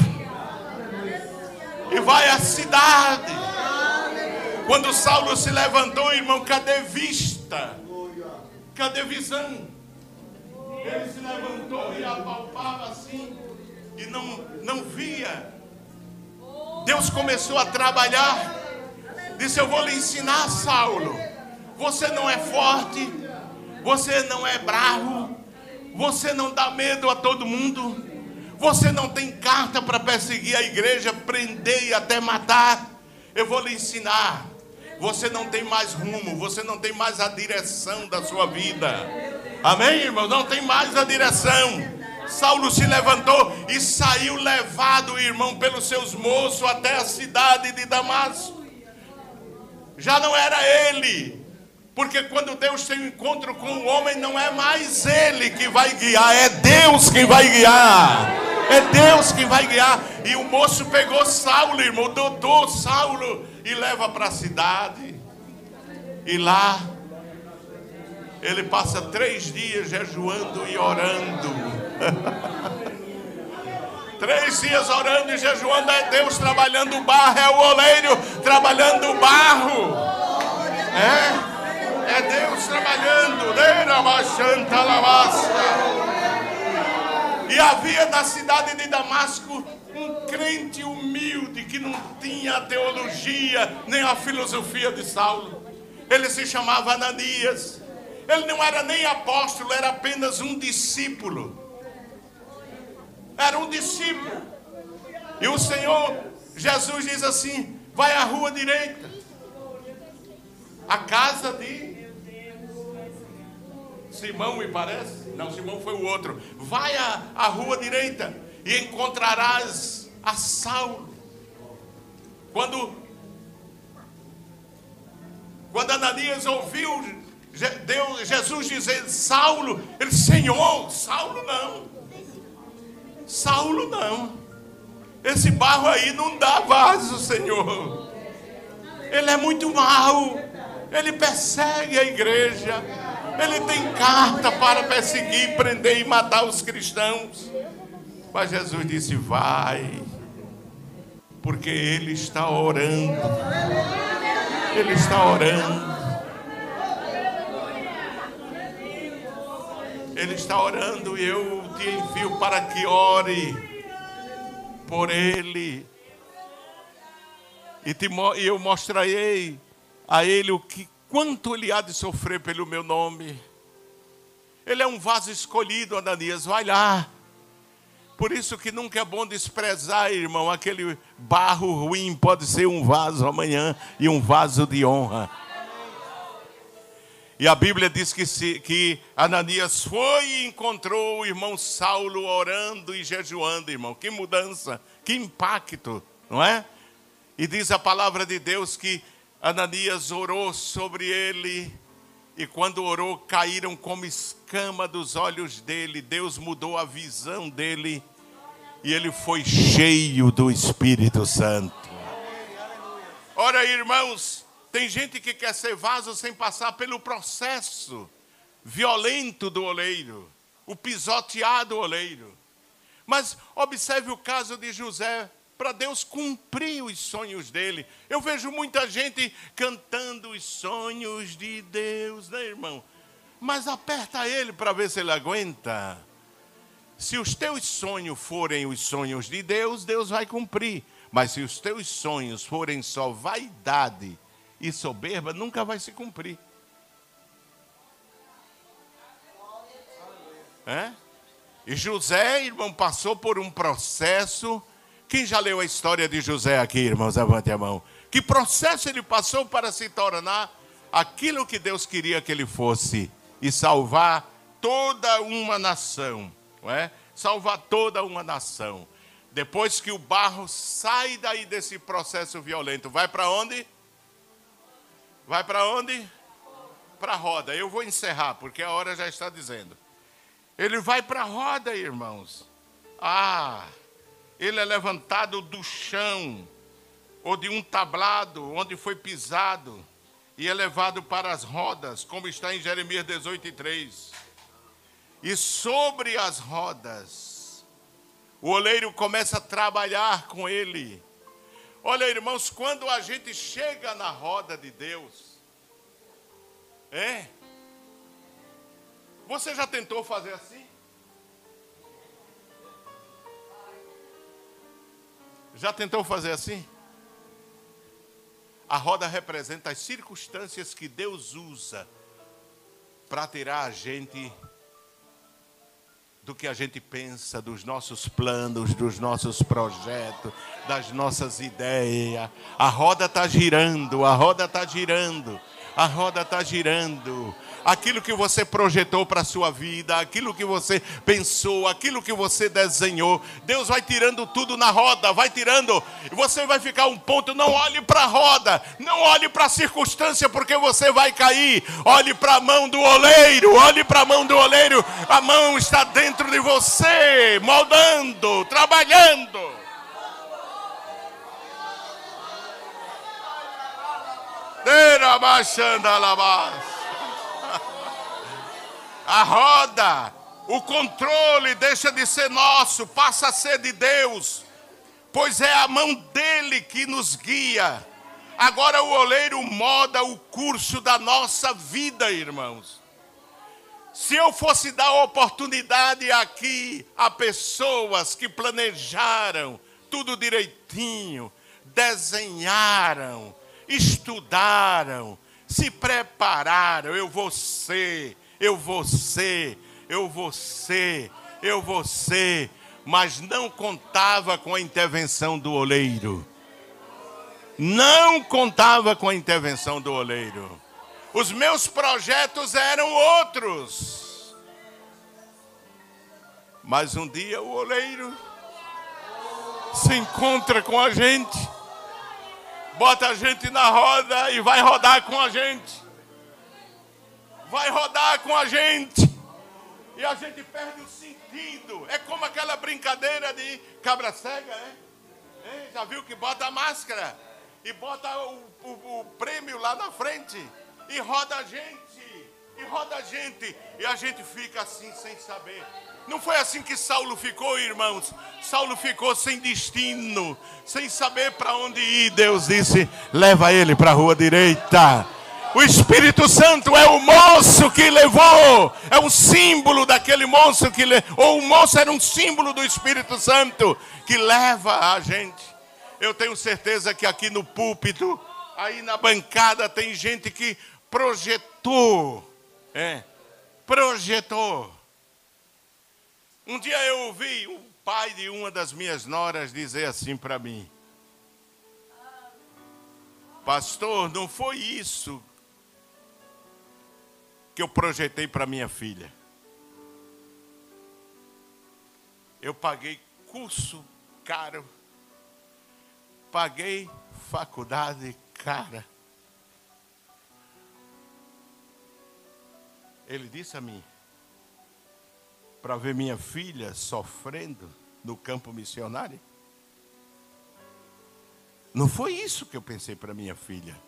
E vai à cidade. Quando Saulo se levantou, irmão, cadê vista? Cadê visão? Ele se levantou e apalpava assim e não, não via. Deus começou a trabalhar. Disse: Eu vou lhe ensinar, Saulo. Você não é forte, você não é bravo, você não dá medo a todo mundo, você não tem carta para perseguir a igreja, prender e até matar. Eu vou lhe ensinar. Você não tem mais rumo, você não tem mais a direção da sua vida. Amém, irmão? Não tem mais a direção. Saulo se levantou e saiu levado, irmão, pelos seus moços até a cidade de Damasco. Já não era ele, porque quando Deus tem um encontro com o homem, não é mais ele que vai guiar, é Deus quem vai guiar. É Deus quem vai guiar. E o moço pegou Saulo, irmão, doutor Saulo, e leva para a cidade. E lá ele passa três dias jejuando e orando. três dias orando e jejuando é Deus trabalhando o barro, é o oleiro trabalhando o barro. É, é Deus trabalhando. E havia na cidade de Damasco um crente humilde que não tinha a teologia nem a filosofia de Saulo. Ele se chamava Ananias. Ele não era nem apóstolo, era apenas um discípulo. Era um discípulo. E o Senhor Jesus diz assim: vai à rua direita. A casa de Simão, me parece. Não, Simão foi o outro. Vai à, à rua direita e encontrarás a Saulo. Quando, quando Ananias ouviu Deus, Jesus dizer Saulo, ele, Senhor, Saulo não. Saulo não. Esse barro aí não dá vaso, Senhor. Ele é muito mau. Ele persegue a igreja. Ele tem carta para perseguir, prender e matar os cristãos. Mas Jesus disse: Vai, porque Ele está orando. Ele está orando. Ele está orando e eu te envio para que ore por ele. E, te, e eu mostrarei a ele o que quanto ele há de sofrer pelo meu nome. Ele é um vaso escolhido, Ananias, vai lá. Por isso que nunca é bom desprezar, irmão, aquele barro ruim pode ser um vaso amanhã e um vaso de honra. E a Bíblia diz que, se, que Ananias foi e encontrou o irmão Saulo orando e jejuando, irmão. Que mudança, que impacto, não é? E diz a palavra de Deus que Ananias orou sobre ele, e quando orou, caíram como escama dos olhos dele. Deus mudou a visão dele, e ele foi cheio do Espírito Santo. Ora, irmãos, tem gente que quer ser vaso sem passar pelo processo violento do oleiro, o pisoteado oleiro. Mas observe o caso de José, para Deus cumprir os sonhos dele. Eu vejo muita gente cantando os sonhos de Deus, né, irmão? Mas aperta ele para ver se ele aguenta. Se os teus sonhos forem os sonhos de Deus, Deus vai cumprir. Mas se os teus sonhos forem só vaidade e soberba, nunca vai se cumprir. É? E José, irmão, passou por um processo. Quem já leu a história de José aqui, irmãos? Levante a mão. Que processo ele passou para se tornar aquilo que Deus queria que ele fosse e salvar toda uma nação, não é? Salvar toda uma nação. Depois que o barro sai daí desse processo violento, vai para onde? Vai para onde? Para a roda. Eu vou encerrar, porque a hora já está dizendo. Ele vai para a roda, irmãos. Ah, ele é levantado do chão, ou de um tablado onde foi pisado, e é levado para as rodas, como está em Jeremias 18, 3. E sobre as rodas, o oleiro começa a trabalhar com ele. Olha, irmãos, quando a gente chega na roda de Deus, é? Você já tentou fazer assim? Já tentou fazer assim? A roda representa as circunstâncias que Deus usa para tirar a gente do que a gente pensa, dos nossos planos, dos nossos projetos, das nossas ideias. A roda está girando, a roda está girando, a roda está girando aquilo que você projetou para a sua vida, aquilo que você pensou, aquilo que você desenhou. Deus vai tirando tudo na roda, vai tirando, e você vai ficar um ponto. Não olhe para a roda, não olhe para a circunstância, porque você vai cair. Olhe para a mão do oleiro, olhe para a mão do oleiro, a mão está dentro de você, moldando, trabalhando. A roda, o controle deixa de ser nosso, passa a ser de Deus, pois é a mão dele que nos guia. Agora o oleiro moda o curso da nossa vida, irmãos. Se eu fosse dar oportunidade aqui a pessoas que planejaram tudo direitinho, desenharam, estudaram, se prepararam, eu vou ser eu vou ser, eu vou ser, eu vou ser, mas não contava com a intervenção do oleiro. Não contava com a intervenção do oleiro. Os meus projetos eram outros. Mas um dia o oleiro se encontra com a gente, bota a gente na roda e vai rodar com a gente vai rodar com a gente. E a gente perde o sentido. É como aquela brincadeira de cabra cega, né? É, já viu que bota a máscara e bota o, o, o prêmio lá na frente e roda a gente, e roda a gente, e a gente fica assim sem saber. Não foi assim que Saulo ficou, irmãos. Saulo ficou sem destino, sem saber para onde ir. Deus disse: leva ele para a rua direita. O Espírito Santo é o moço que levou, é um símbolo daquele moço que ou o moço era um símbolo do Espírito Santo que leva a gente. Eu tenho certeza que aqui no púlpito, aí na bancada tem gente que projetou, é, projetou. Um dia eu ouvi o pai de uma das minhas noras dizer assim para mim: Pastor, não foi isso que eu projetei para minha filha. Eu paguei curso caro, paguei faculdade cara. Ele disse a mim, para ver minha filha sofrendo no campo missionário. Não foi isso que eu pensei para minha filha.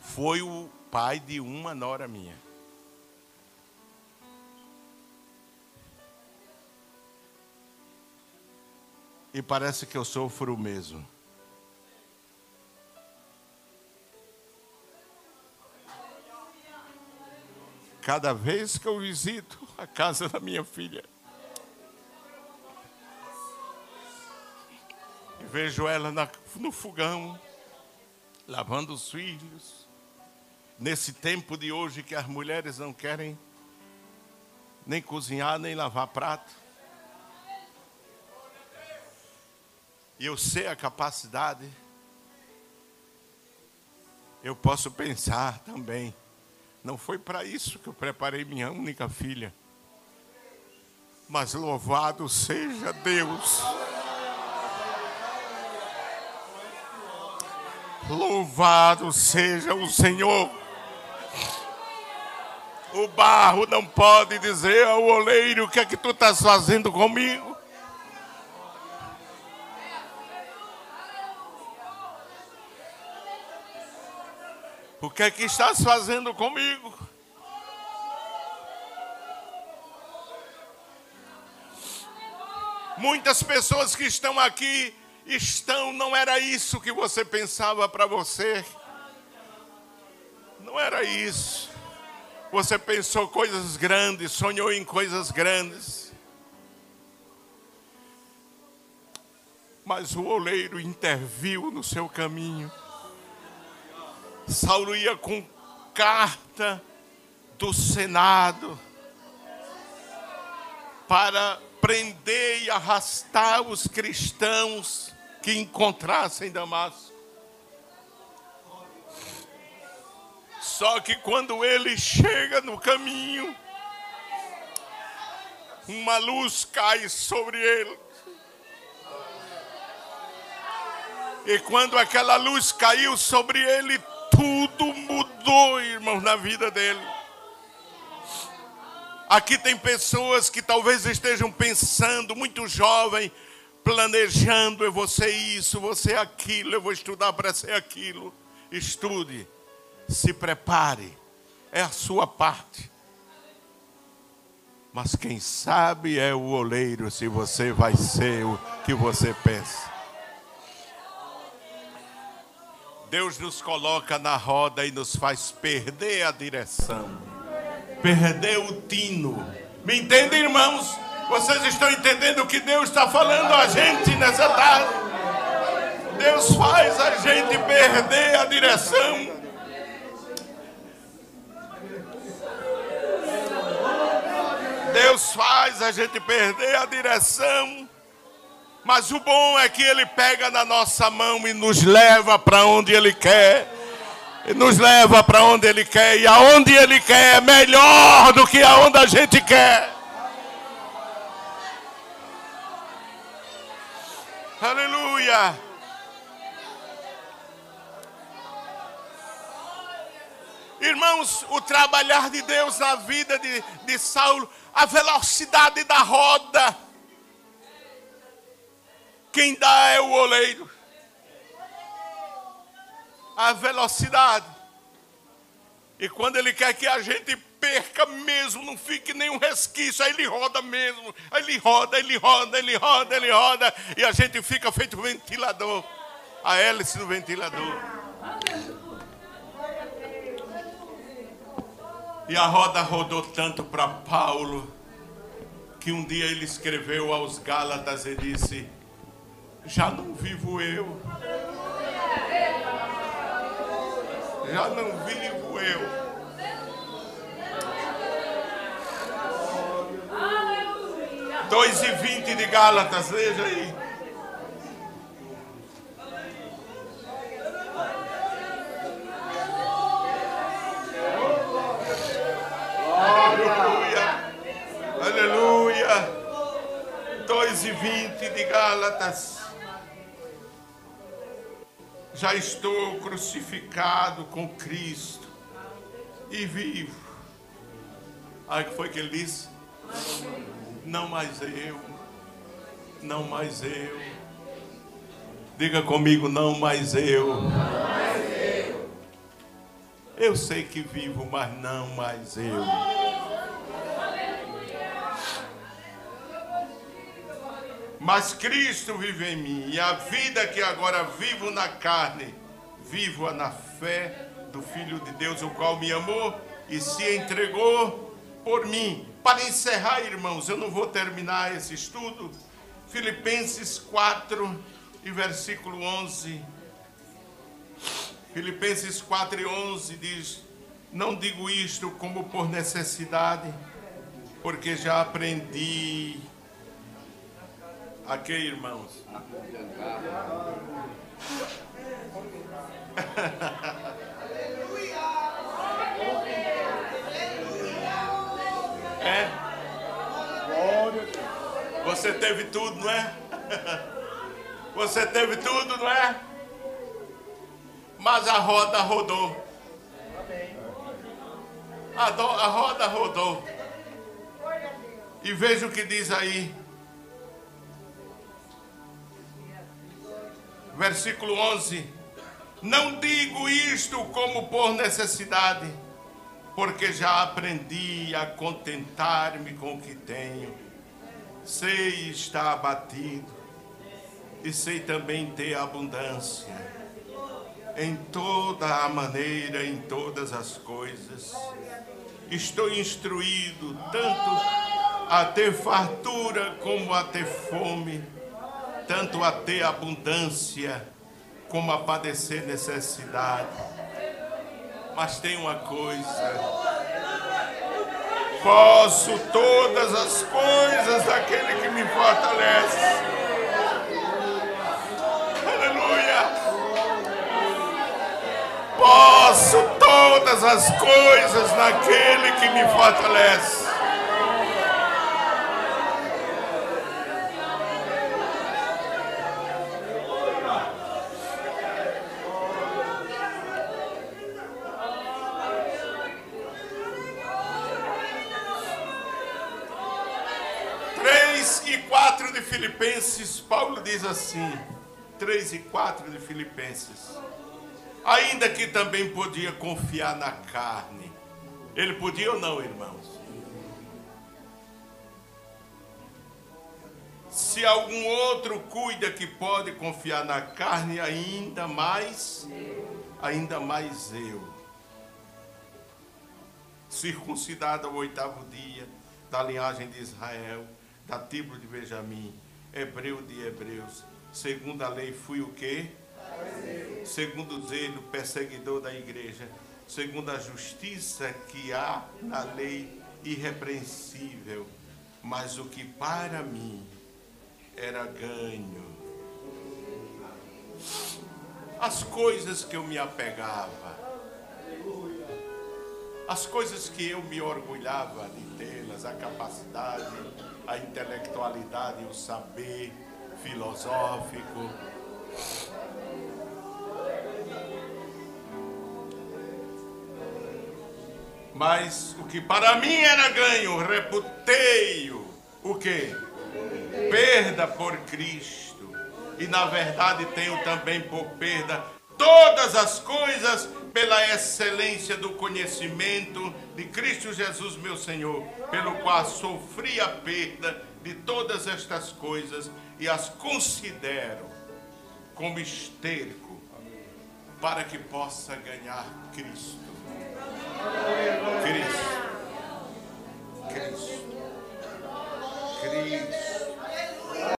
Foi o pai de uma nora minha. E parece que eu sofro o mesmo. Cada vez que eu visito a casa da minha filha, Vejo ela na, no fogão, lavando os filhos. Nesse tempo de hoje que as mulheres não querem nem cozinhar, nem lavar prato. E eu sei a capacidade. Eu posso pensar também. Não foi para isso que eu preparei minha única filha. Mas louvado seja Deus. Louvado seja o Senhor. O barro não pode dizer ao oleiro: O que é que tu estás fazendo comigo? O que é que estás fazendo comigo? Muitas pessoas que estão aqui estão, não era isso que você pensava para você. Não era isso. Você pensou coisas grandes, sonhou em coisas grandes. Mas o oleiro interviu no seu caminho. Saulo ia com carta do Senado para prender e arrastar os cristãos que encontrassem Damasco. Só que quando ele chega no caminho, uma luz cai sobre ele. E quando aquela luz caiu sobre ele, tudo mudou, irmãos, na vida dele. Aqui tem pessoas que talvez estejam pensando, muito jovem, planejando, eu vou ser isso, vou ser aquilo, eu vou estudar para ser aquilo. Estude, se prepare, é a sua parte. Mas quem sabe é o oleiro se você vai ser o que você pensa. Deus nos coloca na roda e nos faz perder a direção perder o tino. Me entendem, irmãos? Vocês estão entendendo o que Deus está falando a gente nessa tarde? Deus faz a gente perder a direção. Deus faz a gente perder a direção. Mas o bom é que Ele pega na nossa mão e nos leva para onde Ele quer nos leva para onde Ele quer, e aonde Ele quer é melhor do que aonde a gente quer. Aleluia. Irmãos, o trabalhar de Deus na vida de, de Saulo, a velocidade da roda. Quem dá é o oleiro a velocidade. E quando ele quer que a gente perca mesmo, não fique nenhum resquício, aí ele roda mesmo, aí ele roda, ele roda, ele roda, ele roda, e a gente fica feito ventilador, a hélice do ventilador. E a roda rodou tanto para Paulo, que um dia ele escreveu aos Gálatas e disse: Já não vivo eu já não vivo eu. Dois e vinte de Gálatas, veja aí. Aleluia, aleluia. Dois e vinte de Gálatas já estou crucificado com Cristo e vivo. Aí que foi que ele disse? Não mais eu, não mais eu. Diga comigo, não mais eu. Eu sei que vivo, mas não mais eu. Mas Cristo vive em mim, e a vida que agora vivo na carne, vivo-a na fé do Filho de Deus, o qual me amou e se entregou por mim. Para encerrar, irmãos, eu não vou terminar esse estudo. Filipenses 4, e versículo 11. Filipenses 4 e 11 diz: Não digo isto como por necessidade, porque já aprendi. Aqui, irmãos. É? Você teve tudo, não é? Você teve tudo, não é? Mas a roda rodou. A, do, a roda rodou. E veja o que diz aí. Versículo 11. Não digo isto como por necessidade, porque já aprendi a contentar-me com o que tenho. Sei estar abatido e sei também ter abundância. Em toda a maneira, em todas as coisas. Estou instruído tanto a ter fartura como a ter fome, tanto a ter abundância como a padecer necessidade. Mas tem uma coisa: posso todas as coisas daquele que me fortalece. Aleluia! Posso todas as coisas naquele que me fortalece. Filipenses, Paulo diz assim, 3 e 4 de Filipenses. Ainda que também podia confiar na carne. Ele podia ou não, irmãos? Se algum outro cuida que pode confiar na carne, ainda mais, ainda mais eu. Circuncidado ao oitavo dia da linhagem de Israel, da tribo de Benjamim, hebreu de hebreus. Segundo a lei, fui o quê? Segundo o zelo, perseguidor da igreja. Segundo a justiça que há na lei, irrepreensível. Mas o que para mim era ganho. As coisas que eu me apegava. As coisas que eu me orgulhava de tê-las, a capacidade, a intelectualidade, o saber filosófico. Mas o que para mim era ganho, reputei-o. O que? Perda por Cristo. E na verdade tenho também por perda todas as coisas pela excelência do conhecimento de Cristo Jesus, meu Senhor, pelo qual sofri a perda de todas estas coisas e as considero como esterco para que possa ganhar Cristo. Cristo. Cristo. Cristo.